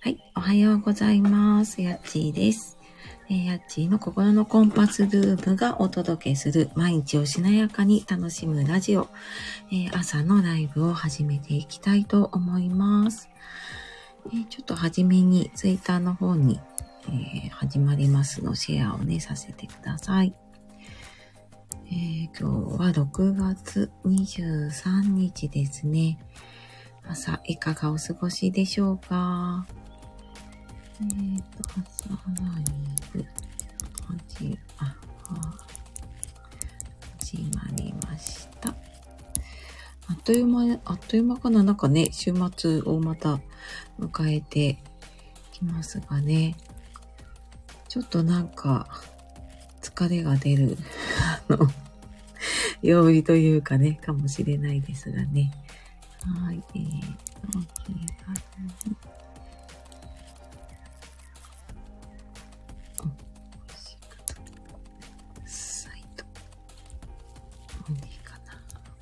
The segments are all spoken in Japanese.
はい、おはようございます。やっちーです。え、やっちーの心のコンパスルームがお届けする毎日をしなやかに楽しむラジオ、えー、朝のライブを始めていきたいと思います。えー、ちょっと初めにツイッターの方に、え始まりますのシェアをね、させてください。え今日は6月23日ですね。朝いかがお過ごしでしょうか？えっ、ー、と、朝ライブ、始、あ、始まりました。あっという間、あっという間かな？なんかね、週末をまた迎えてきますがね、ちょっとなんか、疲れが出る、あの、曜日というかね、かもしれないですがね。はい、えーと、気軽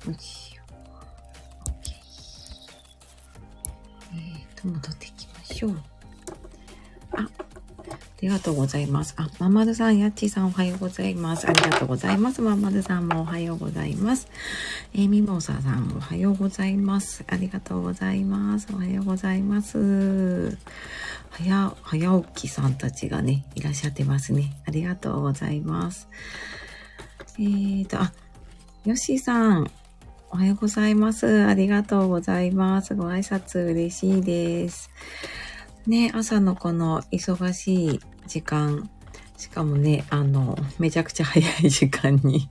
よしい。よう。OK。えーと、戻ってい。きましょう。あ、ありがとうござい。ます。あ、ままるさん、やっちーさんおはようござい。ます。ありがとうござい。ます。ままるさんもおはようござい。ます。えー、みもささんおはようございます。ありがとうございます。おはようございます。早、早起きさんたちがね、いらっしゃってますね。ありがとうございます。えーと、あ、よしさん、おはようございます。ありがとうございます。ご挨拶嬉しいです。ね、朝のこの忙しい時間、しかもね、あの、めちゃくちゃ早い時間に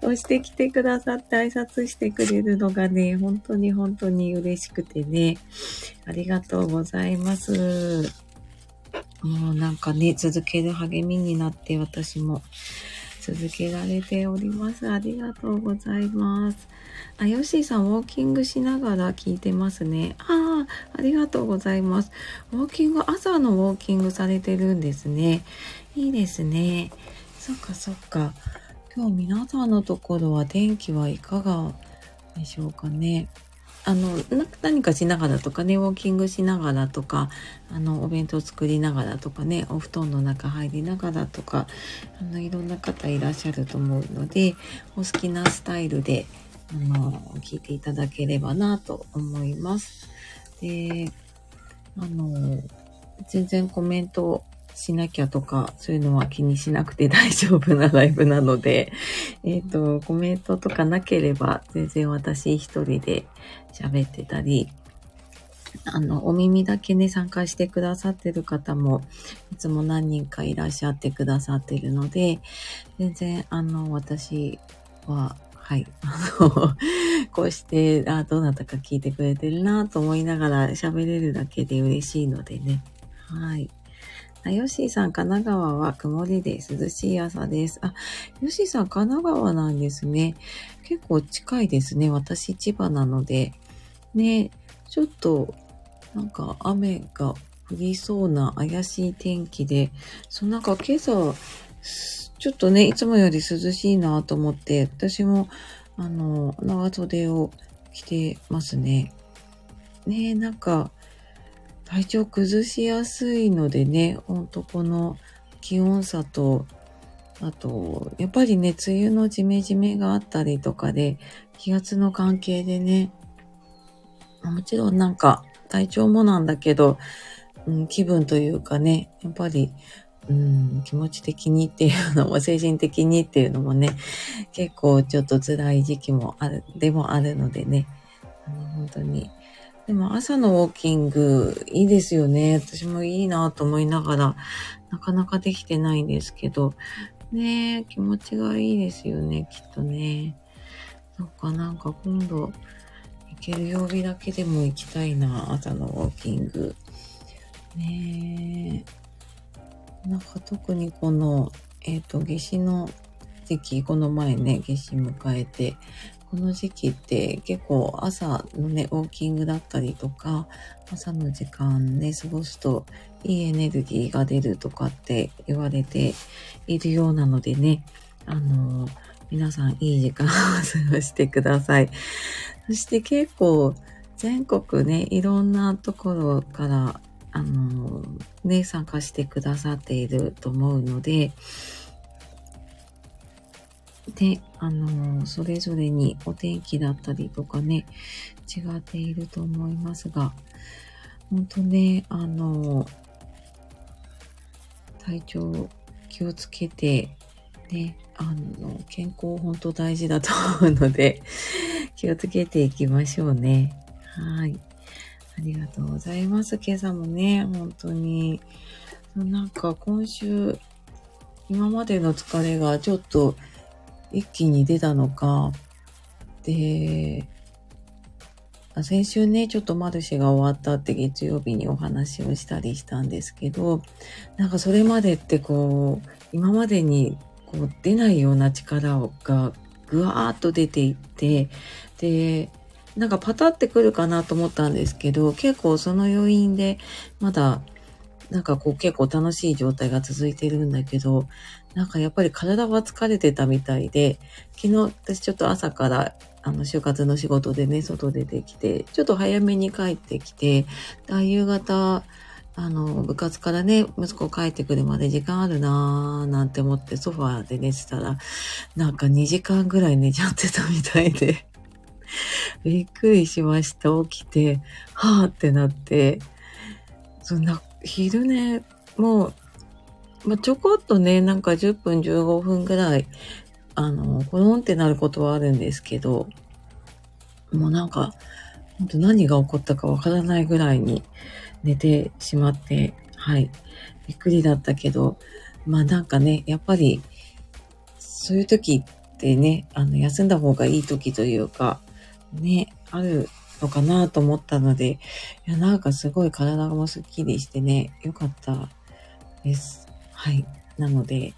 そして来てくださって挨拶してくれるのがね、本当に本当に嬉しくてね、ありがとうございます。もうなんかね、続ける励みになって私も続けられております。ありがとうございます。あ、ヨッシーさん、ウォーキングしながら聞いてますね。ああ、ありがとうございます。ウォーキング、朝のウォーキングされてるんですね。いいですね。そっかそっか。今日皆さんのところは天気はいかがでしょうかね？あの、何かしながらとかね、ウォーキングしながらとか、あの、お弁当作りながらとかね、お布団の中入りながらとか、あの、いろんな方いらっしゃると思うので、お好きなスタイルで、あの、聞いていただければなと思います。で、あの、全然コメントしなきゃとか、そういうのは気にしなくて大丈夫なライブなので、えっ、ー、と、コメントとかなければ、全然私一人で喋ってたり、あの、お耳だけね、参加してくださってる方も、いつも何人かいらっしゃってくださってるので、全然、あの、私は、はい、あの、こうして、あ、どなたか聞いてくれてるなと思いながら喋れるだけで嬉しいのでね。はい。あ、ヨッシーさん、神奈川は曇りで涼しい朝です。あ、ヨッシーさん、神奈川なんですね。結構近いですね。私、千葉なので。ね、ちょっと、なんか雨が降りそうな怪しい天気で、そうなんか今朝、ちょっとね、いつもより涼しいなと思って、私も、あの、長袖を着てますね。ねなんか、体調崩しやすいのでね、ほんとこの気温差と、あと、やっぱりね、梅雨のジメジメがあったりとかで、気圧の関係でね、もちろんなんか体調もなんだけど、うん、気分というかね、やっぱり、うん、気持ち的にっていうのも、精神的にっていうのもね、結構ちょっと辛い時期もある、でもあるのでね、あの本当にでも朝のウォーキングいいですよね。私もいいなと思いながら、なかなかできてないんですけど、ね気持ちがいいですよね、きっとね。そっか、なんか今度、行ける曜日だけでも行きたいな、朝のウォーキング。ね。なんか特にこの、えっ、ー、と、夏至の時期、この前ね、夏至迎えて、この時期って結構朝のね、ウォーキングだったりとか、朝の時間ね、過ごすといいエネルギーが出るとかって言われているようなのでね、あの皆さんいい時間を過ごしてください。そして結構全国ね、いろんなところから、あの、ね、参加してくださっていると思うので、で、あの、それぞれにお天気だったりとかね、違っていると思いますが、本当ね、あの、体調気をつけて、ね、あの、健康本当大事だと思うので、気をつけていきましょうね。はい。ありがとうございます。今朝もね、本当に。なんか今週、今までの疲れがちょっと一気に出たのか、で、先週ね、ちょっとマルシェが終わったって月曜日にお話をしたりしたんですけど、なんかそれまでってこう、今までにこう出ないような力がぐわーっと出ていって、で、なんかパタってくるかなと思ったんですけど、結構その要因でまだなんかこう結構楽しい状態が続いてるんだけど、なんかやっぱり体は疲れてたみたいで、昨日私ちょっと朝からあの就活の仕事でね、外出てきて、ちょっと早めに帰ってきて、夕方、あの、部活からね、息子帰ってくるまで時間あるなーなんて思ってソファーで寝てたら、なんか2時間ぐらい寝ちゃってたみたいでびっくりしました。起きて、はーってなって、そんな、昼寝もまあ、ちょこっとね、なんか10分15分ぐらい、あの、コロンってなることはあるんですけど、もうなんか、本当何が起こったかわからないぐらいに寝てしまって、はい。びっくりだったけど、まあなんかね、やっぱり、そういう時ってね、あの、休んだ方がいい時というか、ね、あるのかなと思ったので、いや、なんかすごい体もスッキリしてね、よかったです。はい。なので、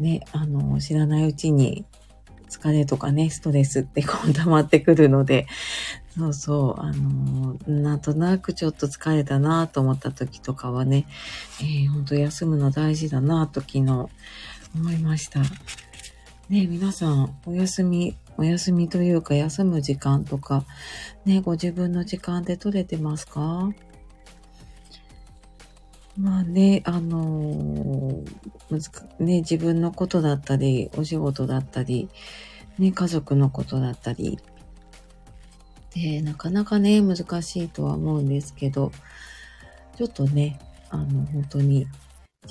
ね、あの、知らないうちに疲れとかね、ストレスってこう溜まってくるので、そうそう、あの、なんとなくちょっと疲れたなと思った時とかはね、えー、ほんと休むの大事だなと昨日思いました。ね、皆さん、お休み、お休みというか休む時間とか、ね、ご自分の時間で取れてますか？まあね、あのー、ね、自分のことだったり、お仕事だったり、ね、家族のことだったり、で、なかなかね、難しいとは思うんですけど、ちょっとね、あの、本当に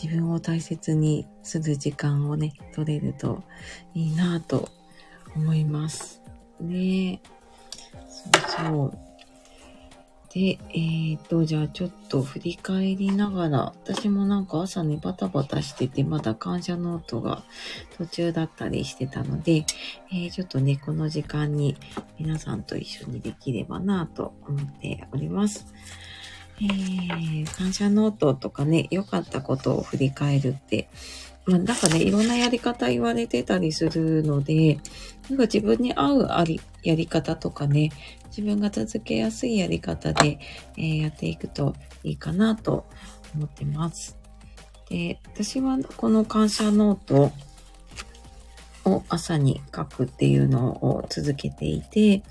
自分を大切にする時間をね、取れるといいなぁと思います。ねそうそう。で、えー、っと、じゃあちょっと振り返りながら、私もなんか朝ね、バタバタしてて、まだ感謝ノートが途中だったりしてたので、えー、ちょっとね、この時間に皆さんと一緒にできればなと思っております。えー、感謝ノートとかね、良かったことを振り返るって、まあ、なんかね、いろんなやり方言われてたりするので、なんか自分に合うありやり方とかね、自分が続けやすいやり方で、えー、やっていくといいかなと思ってます。で、私はこの感謝ノートを朝に書くっていうのを続けていて、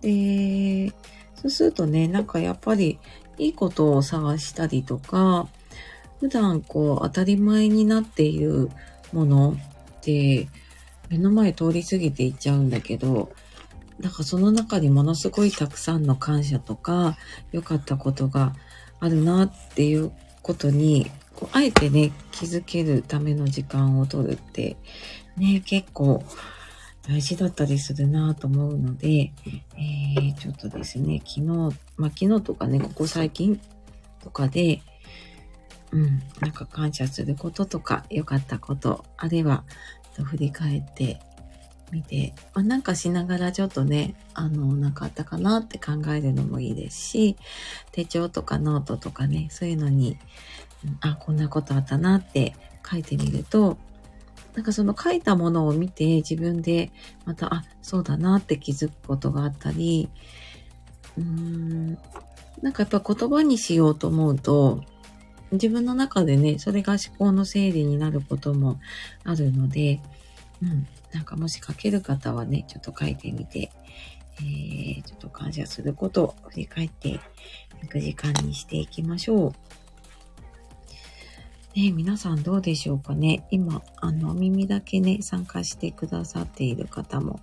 で、そうするとね、なんかやっぱりいいことを探したりとか、普段こう当たり前になっているものって目の前通り過ぎていっちゃうんだけど、なんかその中にものすごいたくさんの感謝とか良かったことがあるなっていうことに、こうあえてね、気づけるための時間を取るってね、結構大事だったりするなと思うので、えー、ちょっとですね、昨日、まあ昨日とかね、ここ最近とかで、うん、なんか感謝することとか、良かったことあれば、振り返ってみて、まあ、なんかしながらちょっとね、あの、なんかあったかなって考えるのもいいですし、手帳とかノートとかね、そういうのに、あ、こんなことあったなって書いてみると、なんかその書いたものを見て自分でまた、あ、そうだなって気づくことがあったり、うーん、なんかやっぱ言葉にしようと思うと、自分の中でね、それが思考の整理になることもあるので、うん、なんかもし書ける方はね、ちょっと書いてみて、えー、ちょっと感謝することを振り返っていく時間にしていきましょう。ね皆さんどうでしょうかね今、あの、耳だけね、参加してくださっている方も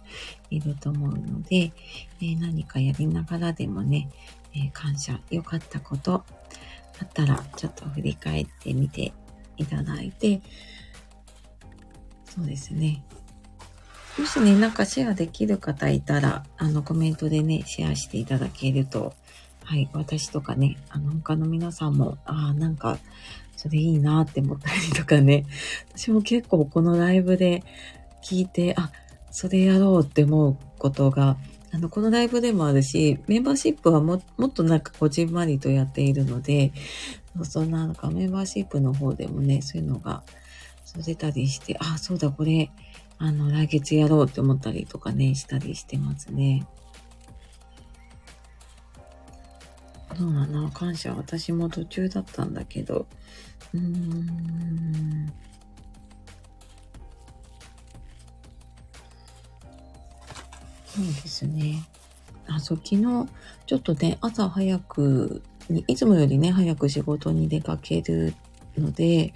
いると思うので、えー、何かやりながらでもね、えー、感謝、良かったことあったら、ちょっと振り返ってみていただいて、そうですね。もしね、なんかシェアできる方いたら、あの、コメントでね、シェアしていただけると、はい、私とかね、あの、他の皆さんも、ああ、なんか、それいいなって思ったりとかね、私も結構このライブで聞いて、あ、それやろうって思うことが、あの、このライブでもあるし、メンバーシップはももっとなんかこじんまりとやっているので、そんななんかメンバーシップの方でもね、そういうのが、そう出たりして、あ、そうだ、これ、あの、来月やろうって思ったりとかね、したりしてますね。そうだな、感謝。私も途中だったんだけど、うーん。そうですね。あ、そう、昨日、ちょっとね、朝早くに、いつもよりね、早く仕事に出かけるので、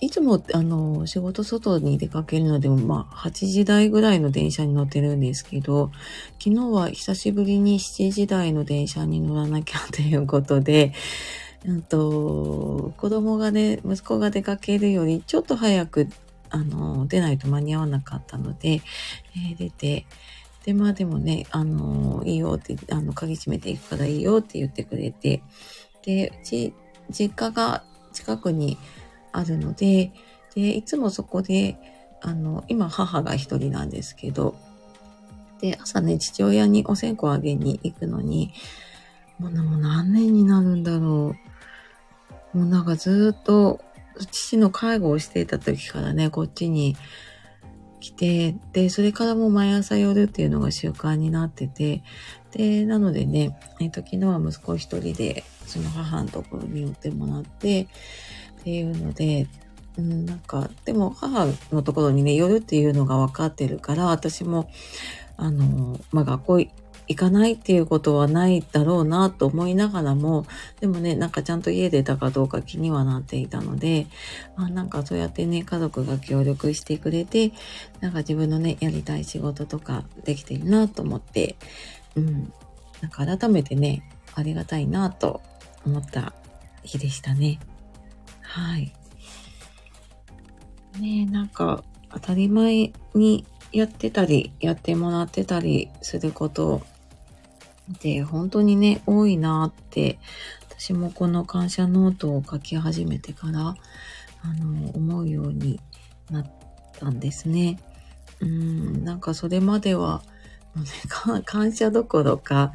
いつも、あの、仕事外に出かけるので、まあ、8時台ぐらいの電車に乗ってるんですけど、昨日は久しぶりに7時台の電車に乗らなきゃということで、うんと、子供がね、息子が出かけるよりちょっと早く、あの、出ないと間に合わなかったので、えー、出て、で、まあでもね、あの、いいよって、あの、鍵閉めていくからいいよって言ってくれて、で、うち、実家が近くにあるので、で、いつもそこで、あの、今母が一人なんですけど、で、朝ね、父親にお線香あげに行くのに、もう何年になるんだろう。もうなんかずっと、父の介護をしていた時からね、こっちに来て、で、それからもう毎朝夜っていうのが習慣になってて、で、なのでね、えっと、昨日は息子一人で、その母のところに寄ってもらって、っていうので、うん、なんか、でも母のところにね、寄るっていうのが分かってるから、私も、あの、まあ、学校行かないっていうことはないだろうなと思いながらも、でもね、なんかちゃんと家出たかどうか気にはなっていたので、あなんかそうやってね、家族が協力してくれて、なんか自分のね、やりたい仕事とかできてるなと思って、うん、なんか改めてね、ありがたいなと思った日でしたね。はい。ねえ、なんか当たり前にやってたり、やってもらってたりすることで、本当にね、多いなって、私もこの感謝ノートを書き始めてから、あの、思うようになったんですね。うん、なんかそれまでは、もうね、感謝どころか、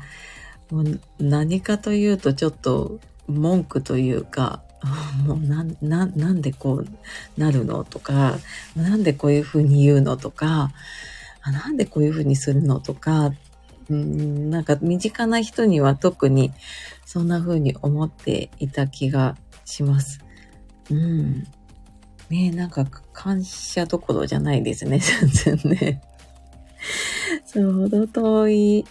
もう何かというとちょっと文句というか、もうな、な、なんでこうなるのとか、なんでこういうふうに言うのとか、なんでこういうふうにするのとか、うん、なんか身近な人には特にそんな風に思っていた気がします。うん。ねなんか感謝どころじゃないですね、全然ね。そう、ほど遠い、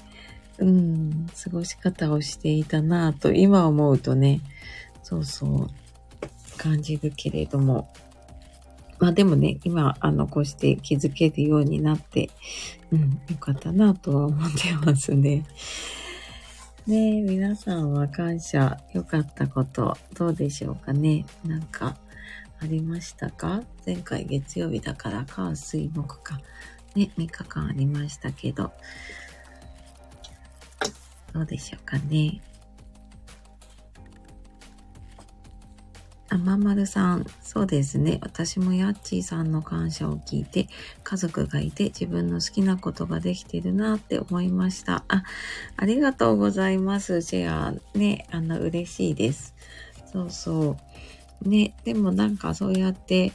うん、過ごし方をしていたなぁと今思うとね、そうそう、感じるけれども。まあでもね、今、あの、こうして気づけるようになって、うん、よかったなとは思ってますね。ね皆さんは感謝、良かったこと、どうでしょうかねなんか、ありましたか？前回月曜日だから、火、水、木か。ね、3日間ありましたけど、どうでしょうかね。あ、ままるさん、そうですね。私もヤッチーさんの感謝を聞いて、家族がいて自分の好きなことができてるなって思いました。あ、ありがとうございます。シェア。ね、あの、嬉しいです。そうそう。ね、でもなんかそうやって、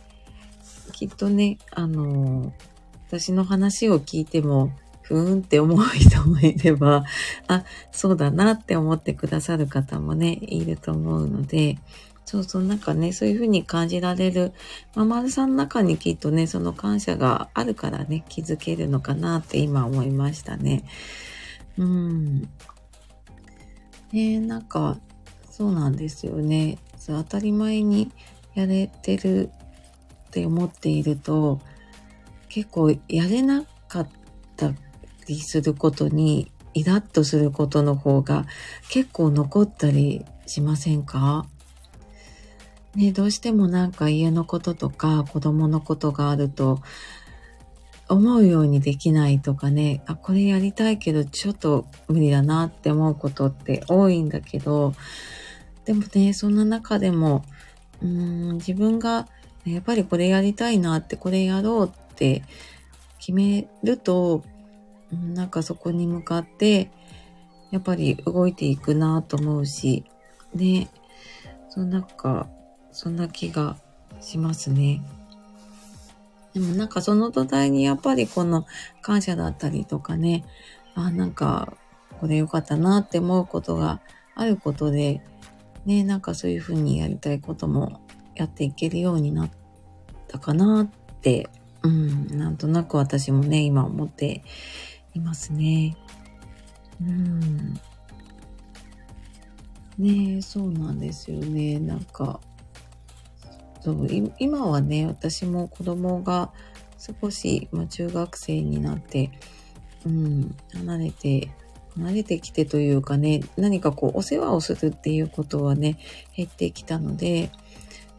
きっとね、あの、私の話を聞いても、ふーんって思う人もいれば、あ、そうだなって思ってくださる方もね、いると思うので、そうそう、なんかね、そういうふうに感じられる、まあ、丸さんの中にきっとね、その感謝があるからね、気づけるのかなって今思いましたね。うん。ねなんか、そうなんですよね。そう当たり前にやれてるって思っていると、結構やれなかったりすることにイラッとすることの方が結構残ったりしませんか？ね、どうしてもなんか家のこととか子供のことがあると思うようにできないとかね、あ、これやりたいけどちょっと無理だなって思うことって多いんだけど、でもね、そんな中でも、うーん、自分がやっぱりこれやりたいなって、これやろうって決めると、なんかそこに向かって、やっぱり動いていくなと思うし、ね、そのなんか、そんな気がしますね。でもなんかその土台にやっぱりこの感謝だったりとかね、あ、なんかこれ良かったなって思うことがあることで、ね、なんかそういうふうにやりたいこともやっていけるようになったかなって、うん、なんとなく私もね、今思っていますね。うん。ねそうなんですよね。なんか、そう今はね、私も子供が少し、まあ、中学生になって、うん、離れて、離れてきてというかね、何かこう、お世話をするっていうことはね、減ってきたので、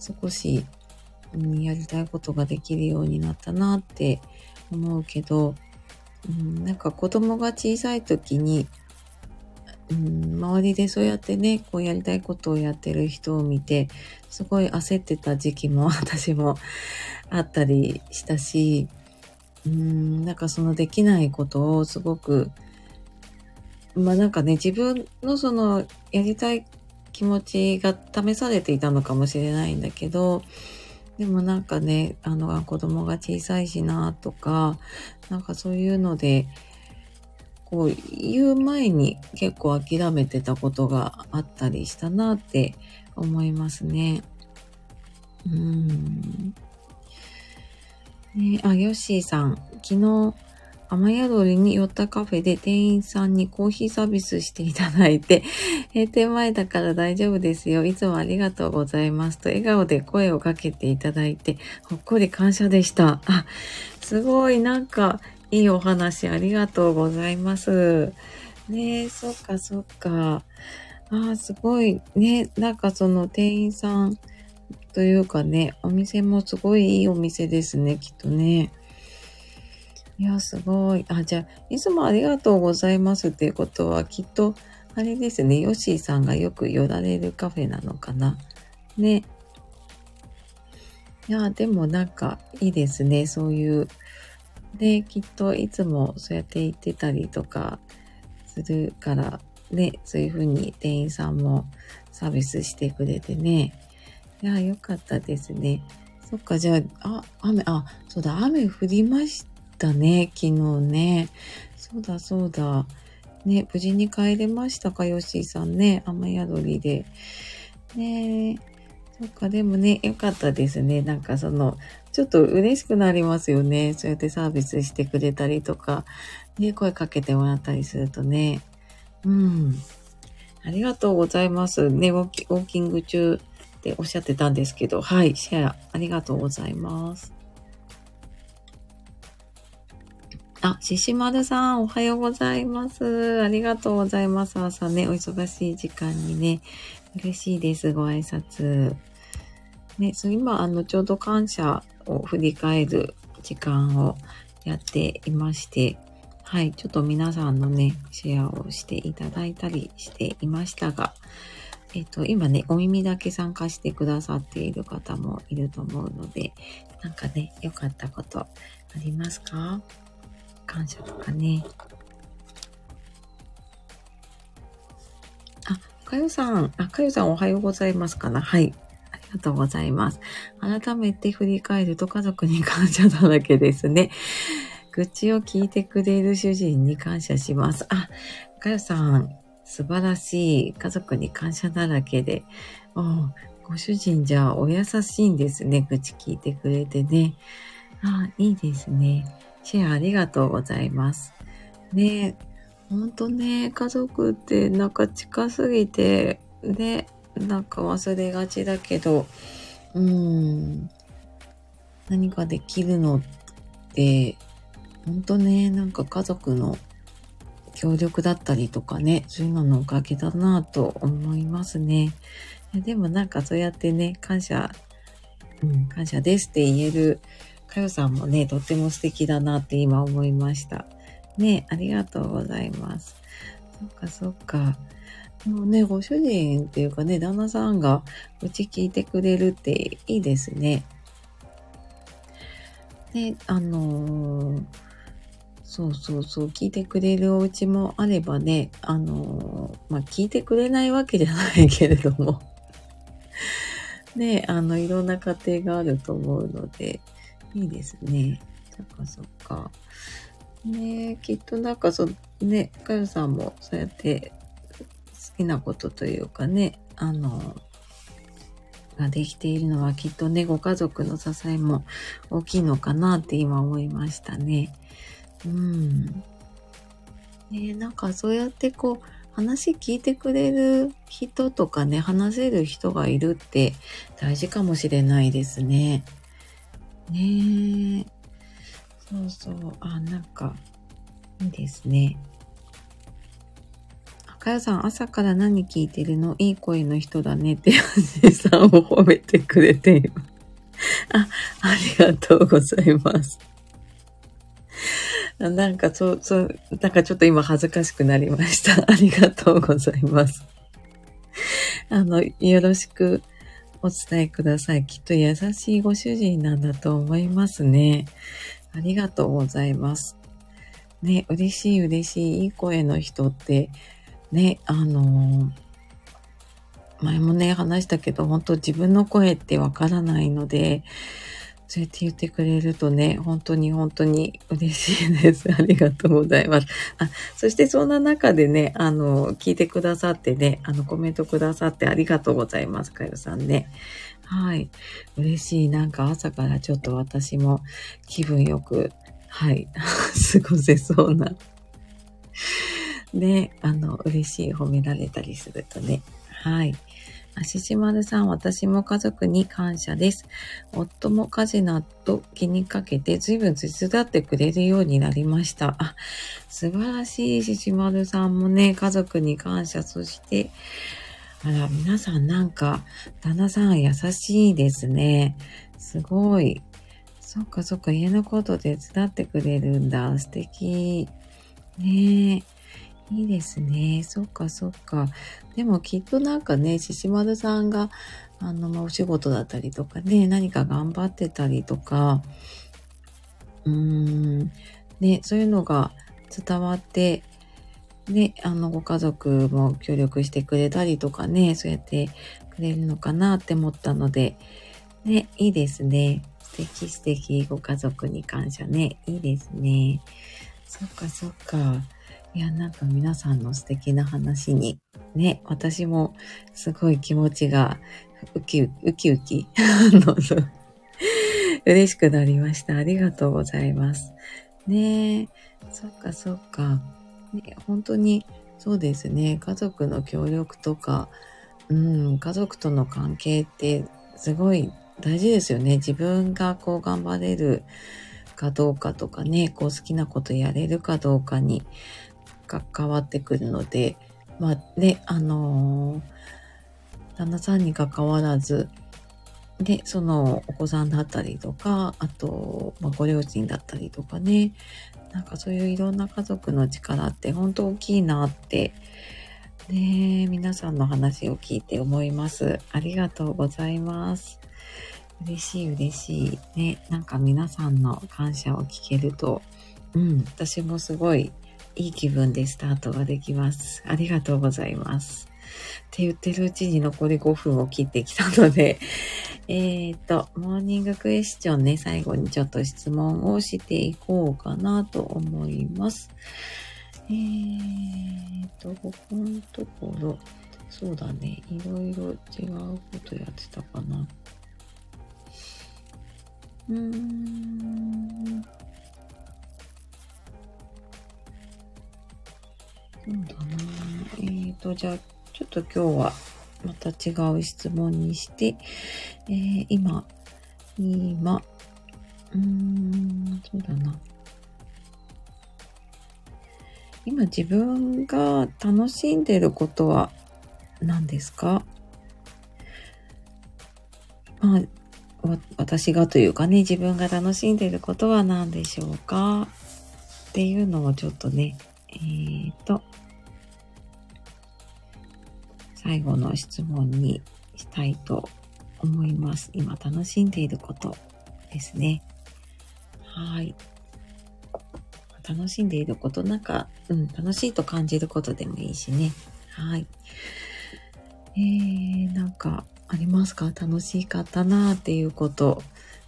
少し、うん、やりたいことができるようになったなって思うけど、うん、なんか子供が小さい時に、うん、周りでそうやってね、こうやりたいことをやってる人を見て、すごい焦ってた時期も 私もあったりしたし、うん、なんかそのできないことをすごく、まあなんかね、自分のそのやりたい気持ちが試されていたのかもしれないんだけど、でもなんかね、あの、子供が小さいしなとか、なんかそういうので、こう言う前に結構諦めてたことがあったりしたなって思いますね。うん。ねあ、ヨッシーさん、昨日、雨宿りに寄ったカフェで店員さんにコーヒーサービスしていただいて、閉店前だから大丈夫ですよ。いつもありがとうございますと笑顔で声をかけていただいて、ほっこり感謝でした。あ、すごいなんかいいお話ありがとうございます。ねえ、そっかそっか。ああ、すごい。ね、なんかその店員さんというかね、お店もすごいいいお店ですね、きっとね。いや、すごい。あ、じゃあ、いつもありがとうございますっていうことは、きっと、あれですね、ヨッシーさんがよく寄られるカフェなのかな。ね。いや、でもなんかいいですね、そういう。で、きっといつもそうやって言ってたりとかするから、ね、そういうふうに店員さんもサービスしてくれてね。いや、よかったですね。そっか、じゃあ、あ、雨、あ、そうだ、雨降りましたね、昨日ね。そうだそうだ。ね、無事に帰れましたか、ヨッシーさんね。雨宿りで。ねそっか、でもね、よかったですね。なんかその、ちょっと嬉しくなりますよね。そうやってサービスしてくれたりとか、ね、声かけてもらったりするとね。うん。ありがとうございます。ね、ウォーキング中っておっしゃってたんですけど、はい、シェアありがとうございます。あ、ししまるさん、おはようございます。ありがとうございます。朝ね、お忙しい時間にね、嬉しいです。ご挨拶。ね、そう、今、あの、ちょうど感謝を振り返る時間をやっていまして、はい、ちょっと皆さんのね、シェアをしていただいたりしていましたが、えっ、と、今ね、お耳だけ参加してくださっている方もいると思うので、なんかね、良かったことありますか？感謝とかね。あ、かよさん、あ、かよさんおはようございますかなはい。りがとうございます。改めて振り返ると家族に感謝だらけですね。愚痴を聞いてくれる主人に感謝します。あ、かよさん、素晴らしい。家族に感謝だらけで。ご主人じゃお優しいんですね。愚痴聞いてくれてね。あ、いいですね。シェアありがとうございます。ねほんとね、家族ってなんか近すぎて、ね、なんか忘れがちだけど、うん、何かできるのって、ほんとね、なんか家族の協力だったりとかね、そういうののおかげだなと思いますね。でもなんかそうやってね、感謝、うん、感謝ですって言える、かよさんもね、とっても素敵だなって今思いました。ね、ありがとうございます。そっかそっか。もうね、ご主人っていうかね、旦那さんがうち聞いてくれるっていいですね。で、あのー、そうそうそう、聞いてくれるお家もあればね、あのー、まあ、聞いてくれないわけじゃないけれども ね、あの、いろんな家庭があると思うので、いいですね。そっかそっか。ねきっとなんかそ、ね、かよさんもそうやって好きなことというかね、あの、ができているのはきっとね、ご家族の支えも大きいのかなって今思いましたね。うん。ねなんかそうやってこう、話聞いてくれる人とかね、話せる人がいるって大事かもしれないですね。ねえ。そうそう。あ、なんか、いいですね。かよさん、朝から何聞いてるの？いい声の人だねって、やじさんを褒めてくれています。あ、ありがとうございます。なんか、そう、そう、なんかちょっと今恥ずかしくなりました。ありがとうございます。あの、よろしくお伝えください。きっと優しいご主人なんだと思いますね。ありがとうございます。ね、嬉しい嬉しい、いい声の人って、ね、あの前もね、話したけど、本当自分の声ってわからないので、そうやって言ってくれるとね、本当に本当に嬉しいです。ありがとうございます。あ、そしてそんな中でね、あの、聞いてくださってね、あの、コメントくださってありがとうございます。かよさんね。はい。嬉しい。なんか朝からちょっと私も気分よく、はい、過ごせそうな。ね、あの、嬉しい褒められたりするとね。はい。あししまるさん、私も家族に感謝です。夫も家事など気にかけて随分手伝ってくれるようになりました。あ、素晴らしいししまるさんもね、家族に感謝。そして、あら、皆さんなんか、旦那さん優しいですね。すごい。そっかそっか、家のこと手伝ってくれるんだ。素敵。ねえ。いいですね。そっかそっか。でもきっとなんかね、ししまるさんが、あの、まあ、お仕事だったりとかね、何か頑張ってたりとか、うーん、ね、そういうのが伝わってね、あの、ご家族も協力してくれたりとかね、そうやってくれるのかなって思ったので、ね、いいですね。素敵素敵、ご家族に感謝ね。いいですね。そっかそっか。いや、なんか皆さんの素敵な話に、ね、私もすごい気持ちがウキウキ、ウキウキ嬉しくなりました。ありがとうございます。ねえ、そっかそっか。ね、本当にそうですね。家族の協力とか、うん、家族との関係ってすごい大事ですよね。自分がこう頑張れるかどうかとかね、こう好きなことやれるかどうかに関わってくるので、まあね、あのー、旦那さんに関わらず、で、そのお子さんだったりとか、あと、まあ、ご両親だったりとかね、なんかそういういろんな家族の力って本当大きいなって、ね皆さんの話を聞いて思います。ありがとうございます。嬉しい嬉しい。ね、なんか皆さんの感謝を聞けると、うん、私もすごいいい気分でスタートができます。ありがとうございます。って言ってるうちに残り5分を切ってきたので、えっ、と、モーニングクエスチョンね、最後にちょっと質問をしていこうかなと思います。えっ、と、ここのところ、そうだね。いろいろ違うことやってたかな。うーん。そうだな。えーと、じゃあ、ちょっと今日はまた違う質問にして、えー、今、今、うーん、そうだな。今自分が楽しんでることは何ですか？まあ、私がというかね、自分が楽しんでることは何でしょうか？っていうのをちょっとね、えーと、最後の質問にしたいと思います。今楽しんでいることですね。はい。楽しんでいること、なんか、うん、楽しいと感じることでもいいしね。はい。えー、なんか、ありますか？楽しかったなーっていうこと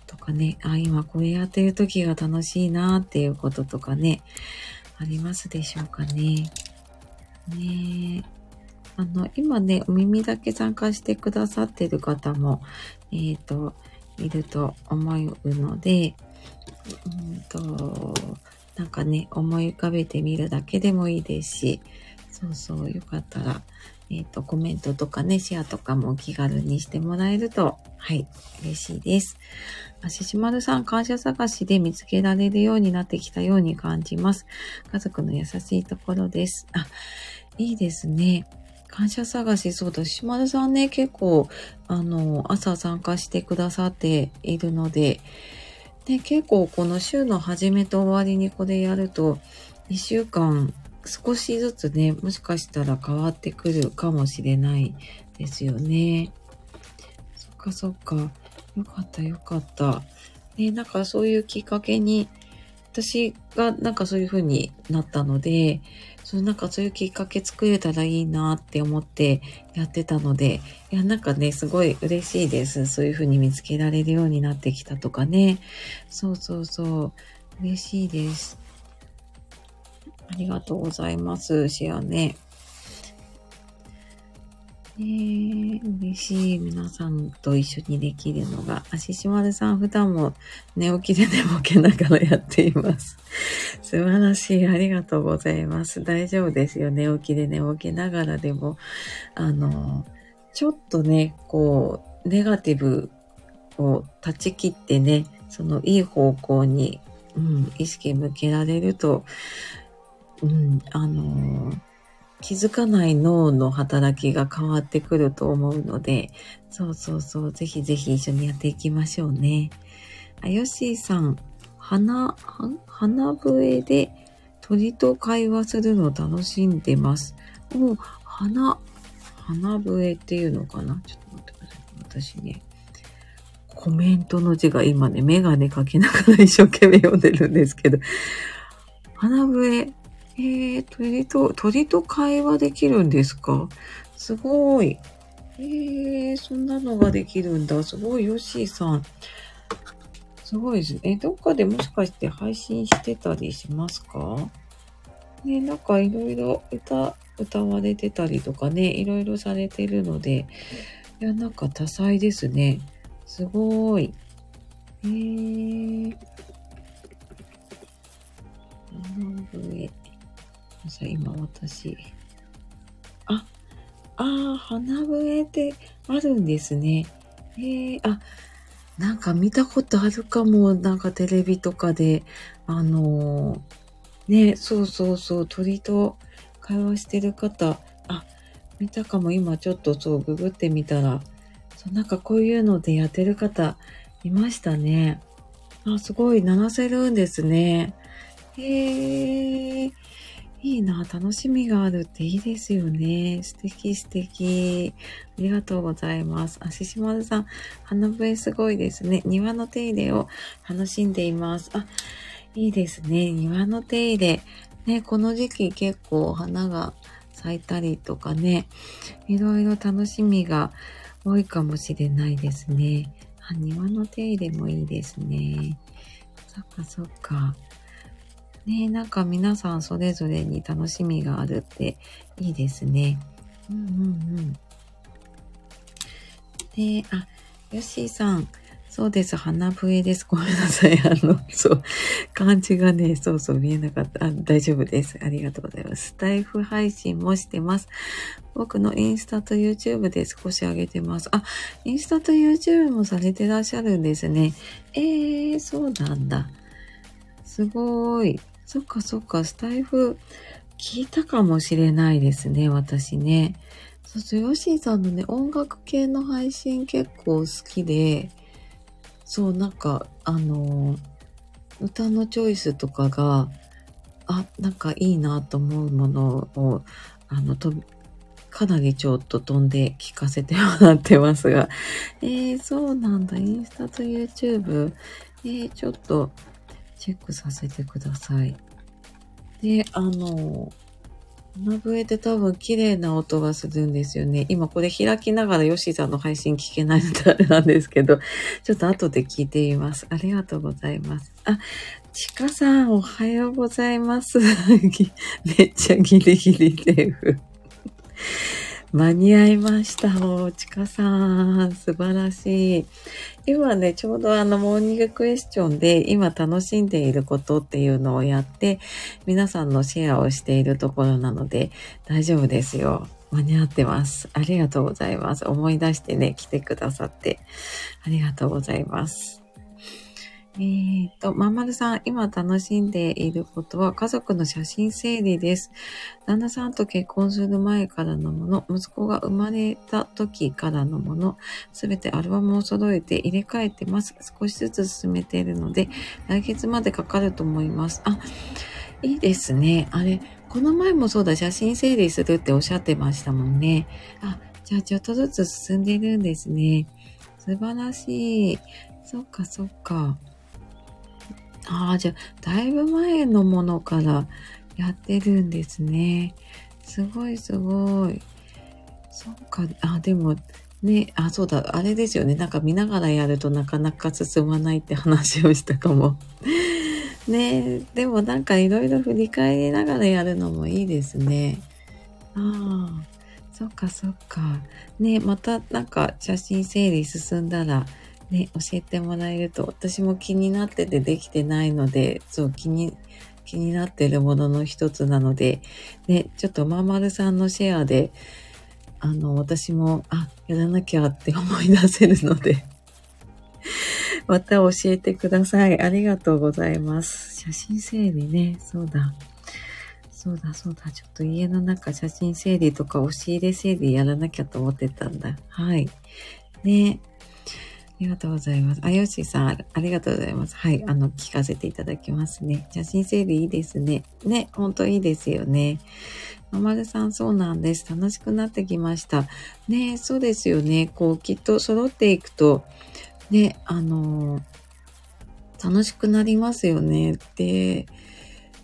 とかね。あ、今これやってる時が楽しいなーっていうこととかね。ありますでしょうかね。ねあの、今ね、お耳だけ参加してくださってる方も、えっ、ー、と、いると思うので、うんと、なんかね、思い浮かべてみるだけでもいいですし、そうそう、よかったら、えっ、ー、と、コメントとかね、シェアとかも気軽にしてもらえると、はい、嬉しいです。あししまるさん、感謝探しで見つけられるようになってきたように感じます。家族の優しいところです。あ、いいですね。感謝探し、そうだ、島田さんね、結構、あの、朝参加してくださっているので、で、結構この週の初めと終わりにこれやると、2週間少しずつね、もしかしたら変わってくるかもしれないですよね。そっかそっか。よかったよかった。ね、なんかそういうきっかけに、私がなんかそういう風になったので、そのなんかそういうきっかけ作れたらいいなって思ってやってたので、いやなんかね、すごい嬉しいです。そういう風に見つけられるようになってきたとかね。そうそうそう。嬉しいです。ありがとうございます。シェアね。えー、嬉しい。皆さんと一緒にできるのが。あししまるさん、普段も寝起きで寝ぼけながらやっています。素晴らしい。ありがとうございます。大丈夫ですよ。寝起きで寝ぼけながらでも、あの、ちょっとね、こう、ネガティブを断ち切ってね、そのいい方向に、うん、意識向けられると、うん、あのー気づかない脳の働きが変わってくると思うので、そうそうそう、ぜひぜひ一緒にやっていきましょうね。あ、よしーさん、花、花笛で鳥と会話するの楽しんでます。お花、花笛っていうのかな？ちょっと待ってください。私ね、コメントの字が今ね、メガネかけながら一生懸命読んでるんですけど、花笛、えー、鳥と、鳥と会話できるんですか？すごい。えー、そんなのができるんだ。すごい、ヨッシーさん。すごいですね。え、どっかでもしかして配信してたりしますか？ね、なんかいろいろ歌、歌われてたりとかね、いろいろされてるので、いや、なんか多彩ですね。すごい。えー。上。さ今私、あ、ああ、花笛ってあるんですね。ええー、あ、なんか見たことあるかも。なんかテレビとかで、あのー、ね、そうそうそう、鳥と会話してる方、あ、見たかも。今ちょっとそう、ググってみたら、そうなんかこういうのでやってる方いましたね。あ、すごい、鳴らせるんですね。へえー。いいな、楽しみがあるっていいですよね。素敵素敵。ありがとうございます。あ、ししまるさん、花笛すごいですね。庭の手入れを楽しんでいます。あ、いいですね。庭の手入れ。ね、この時期結構花が咲いたりとかね、いろいろ楽しみが多いかもしれないですね。あ、庭の手入れもいいですね。そっかそっか。ねなんか皆さんそれぞれに楽しみがあるっていいですね。うんうんうん。で、あ、ヨッシーさん。そうです。鼻笛です。ごめんなさい。あの、そう。漢字がね、そうそう見えなかった。あ、大丈夫です。ありがとうございます。スタイフ配信もしてます。僕のインスタと YouTube で少し上げてます。あ、インスタと YouTube もされてらっしゃるんですね。えー、そうなんだ。すごい。そっかそっか、スタイフ聞いたかもしれないですね、私ね。そうそう、ヨシーさんのね、音楽系の配信結構好きで、そう、なんか、あの、歌のチョイスとかが、あ、なんかいいなと思うものを、あの、と、かなりちょっと飛んで聞かせてもらってますが。えー、そうなんだ。インスタと YouTube。えー、ちょっとチェックさせてください。で、あの、鼻笛って多分綺麗な音がするんですよね。今これ開きながらヨシさんの配信聞けないのであれなんですけど、ちょっと後で聞いてみます。ありがとうございます。あ、ちかさんおはようございます。めっちゃギリギリセーフ。間に合いました。おちかさん、素晴らしい。今ね、ちょうどあの、モーニングクエスチョンで、今楽しんでいることっていうのをやって、皆さんのシェアをしているところなので、大丈夫ですよ。間に合ってます。ありがとうございます。思い出してね、来てくださって、ありがとうございます。えーと、まんまるさん、今楽しんでいることは家族の写真整理です。旦那さんと結婚する前からのもの、息子が生まれた時からのもの、すべてアルバムを揃えて入れ替えてます。少しずつ進めているので、来月までかかると思います。あ、いいですね。あれ、この前もそうだ、写真整理するっておっしゃってましたもんね。あ、じゃあちょっとずつ進んでいるんですね。素晴らしい。そっかそっか。ああ、じゃあ、だいぶ前のものからやってるんですね。すごいすごい。そっか、あ、でも、ね、あ、そうだ、あれですよね。なんか見ながらやるとなかなか進まないって話をしたかも。ねでもなんかいろいろ振り返りながらやるのもいいですね。ああ、そっかそっか。ねまたなんか写真整理進んだら、ね、教えてもらえると、私も気になっててできてないので、そう、気に、気になってるものの一つなので、ね、ちょっとまんまるさんのシェアで、あの、私も、あ、やらなきゃって思い出せるので、また教えてください。ありがとうございます。写真整理ね、そうだ。そうだ、そうだ。ちょっと家の中写真整理とか押し入れ整理やらなきゃと思ってたんだ。はい。ね。ありがとうございます。あ、よしさん、ありがとうございます。はい。あの、聞かせていただきますね。写真整理いいですね。ね、ほんといいですよね。ままるさん、そうなんです。楽しくなってきました。ね、そうですよね。こう、きっと揃っていくと、ね、あの楽しくなりますよね。で、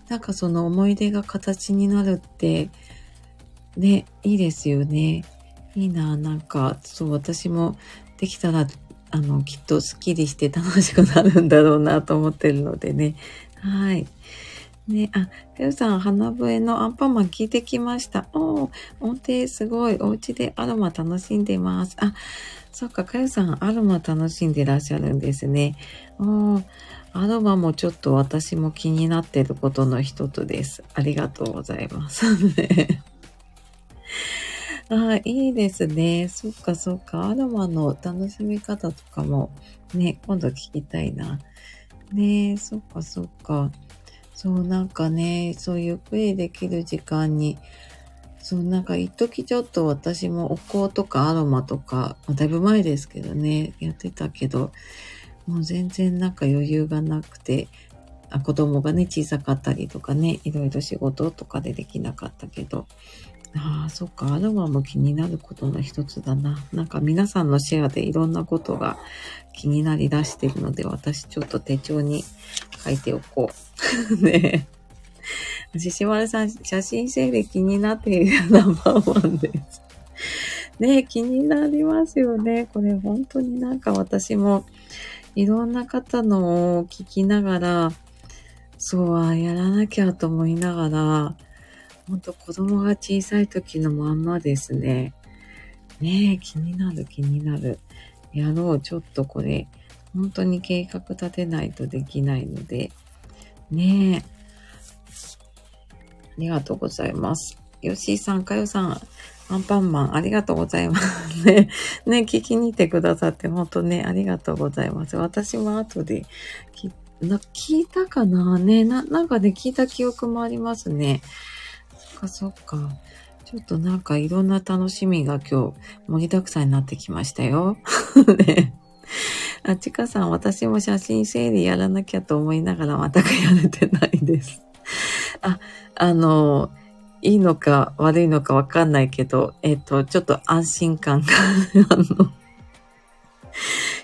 なんかその思い出が形になるって、ね、いいですよね。いいな、なんか、そう、私もできたら、あの、きっとスッキリして楽しくなるんだろうなと思ってるのでね。はい。ね、あ、ペウさん、花笛のアンパンマン聞いてきました。おー、音程すごい。お家でアロマ楽しんでます。あ、そっか、かゆさん、アロマ楽しんでらっしゃるんですね。おー、アロマもちょっと私も気になってることの一つです。ありがとうございます。あいいですね。そっかそっか。アロマの楽しみ方とかもね、今度聞きたいな。ねえそっかそっか。そう、なんかね、そうゆっくりできる時間に、そう、なんか一時ちょっと私もお香とかアロマとか、だいぶ前ですけどね、やってたけど、もう全然なんか余裕がなくて、あ子供がね、小さかったりとかね、いろいろ仕事とかでできなかったけど、ああ、そっか、アロマも気になることの一つだな。なんか皆さんのシェアでいろんなことが気になりだしてるので、私ちょっと手帳に書いておこう。ねえ。獅子丸さん、写真整理気になっているナンバーワンです。ねえ、気になりますよね。これ本当になんか私もいろんな方のを聞きながら、そうはやらなきゃと思いながら、ほんと子供が小さい時のまんまですね。ねえ、気になる気になる。やろう、ちょっとこれ、本当に計画立てないとできないので、ねえ。ありがとうございます。よしーさん、かよさん、アンパンマン、ありがとうございますね。ね、聞きに行ってくださって、本当ね、ありがとうございます。私も後で聞、な聞いたかなねな、なんかね、聞いた記憶もありますね。そっかそっか。ちょっとなんかいろんな楽しみが今日盛りだくさんになってきましたよ。ね。あ、ちかさん、私も写真整理やらなきゃと思いながら全くやれてないです。あ、あの、いいのか悪いのかわかんないけど、えっ、と、ちょっと安心感が あの、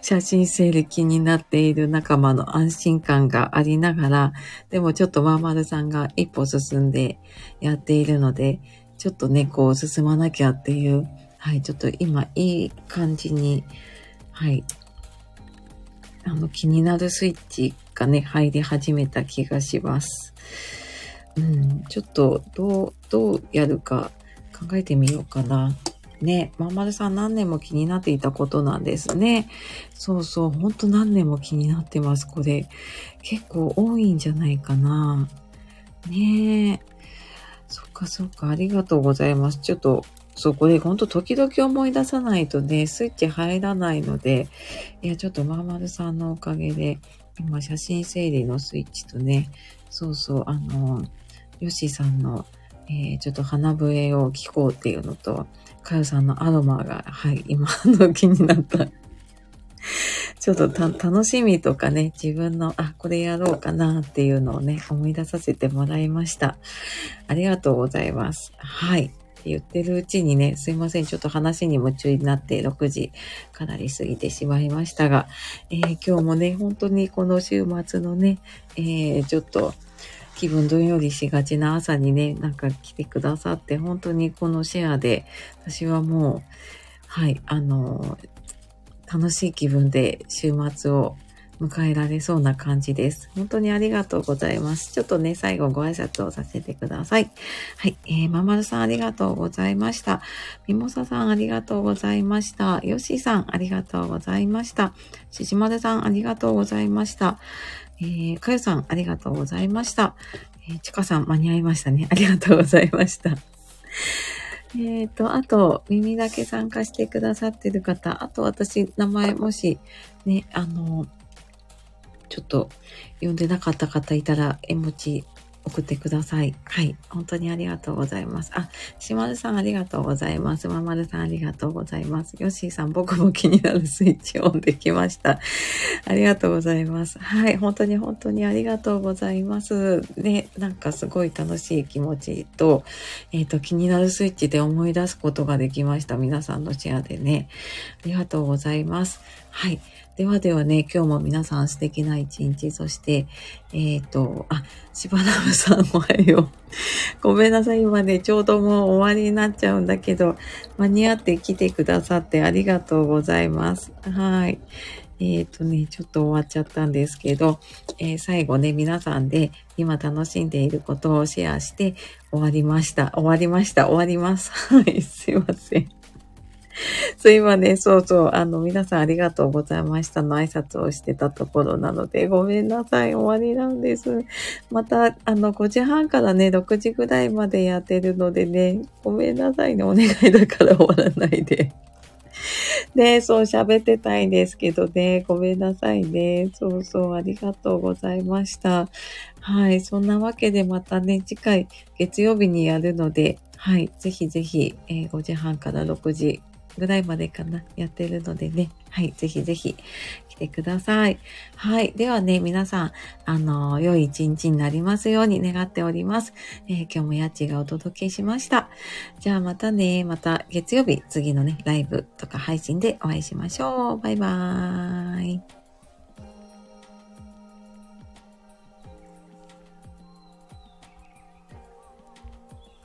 写真整理気になっている仲間の安心感がありながら、でもちょっとまーまるさんが一歩進んでやっているので、ちょっとね、こう進まなきゃっていう、はい、ちょっと今いい感じに、はい、あの気になるスイッチがね、入り始めた気がします。うん、ちょっとどう、どうやるか考えてみようかな。ね、まんまるさん何年も気になっていたことなんですね。そうそう、ほんと何年も気になってます、これ。結構多いんじゃないかな。ねえ。そっかそっか、ありがとうございます。ちょっと、そう、これほんと時々思い出さないとね、スイッチ入らないので、いや、ちょっとまーまるさんのおかげで、今写真整理のスイッチとね、そうそう、あの、ヨシさんの、えー、ちょっと花笛を聴こうっていうのと、かよさんのアロマが、はい、今の気になった ちょっと楽しみとかね、自分の、あ、これやろうかなっていうのをね、思い出させてもらいました。ありがとうございます。はい。言ってるうちにね、すいません。ちょっと話に夢中になって6時かなり過ぎてしまいましたが、えー、今日もね、本当にこの週末のね、えー、ちょっと気分どんよりしがちな朝にね、なんか来てくださって、本当にこのシェアで、私はもう、はい、あの、楽しい気分で週末を迎えられそうな感じです。本当にありがとうございます。ちょっとね、最後ご挨拶をさせてください。はい。えー、ままるさんありがとうございました。みもささんありがとうございました。よしさんありがとうございました。しじまるさんありがとうございました。えー、かよさんありがとうございました。えー、ちかさん間に合いましたね。ありがとうございました。えっ、ー、と、あと、耳だけ参加してくださってる方、あと私、名前もし、ね、あの、ちょっと呼んでなかった方いたら、絵文字送ってください。はい。本当にありがとうございます。あ、しまるさんありがとうございます。ままるさんありがとうございます。よっしーさん僕も気になるスイッチオンできました。ありがとうございます。はい。本当に本当にありがとうございます。で、なんかすごい楽しい気持ちと、えっ、ー、と、気になるスイッチで思い出すことができました。皆さんのシェアでね。ありがとうございます。はい。ではではね、今日も皆さん素敵な一日、そして、えっ、ー、と、あ、しばらぶさんおはよう。ごめんなさい、今ね、ちょうどもう終わりになっちゃうんだけど、間に合って来てくださってありがとうございます。はい。えっ、ー、とね、ちょっと終わっちゃったんですけど、えー、最後ね、皆さんで今楽しんでいることをシェアして終わりました。終わりました。終わります。はい、すいません。そう、今ね、そうそう、あの、皆さんありがとうございましたの挨拶をしてたところなので、ごめんなさい、終わりなんです。また、あの、5時半からね、6時ぐらいまでやってるのでね、ごめんなさいね、お願いだから終わらないで。ねそう喋ってたいんですけどね、ごめんなさいね。そうそう、ありがとうございました。はい、そんなわけでまたね、次回月曜日にやるので、はい、ぜひぜひ、えー、5時半から6時ぐらいまでかな、やってるのでね。はい、ぜひぜひ来てください。はい。ではね、皆さん、あの、良い一日になりますように願っております。えー、今日もやっちがお届けしました。じゃあまたね、また月曜日、次のね、ライブとか配信でお会いしましょう。バイバーイ。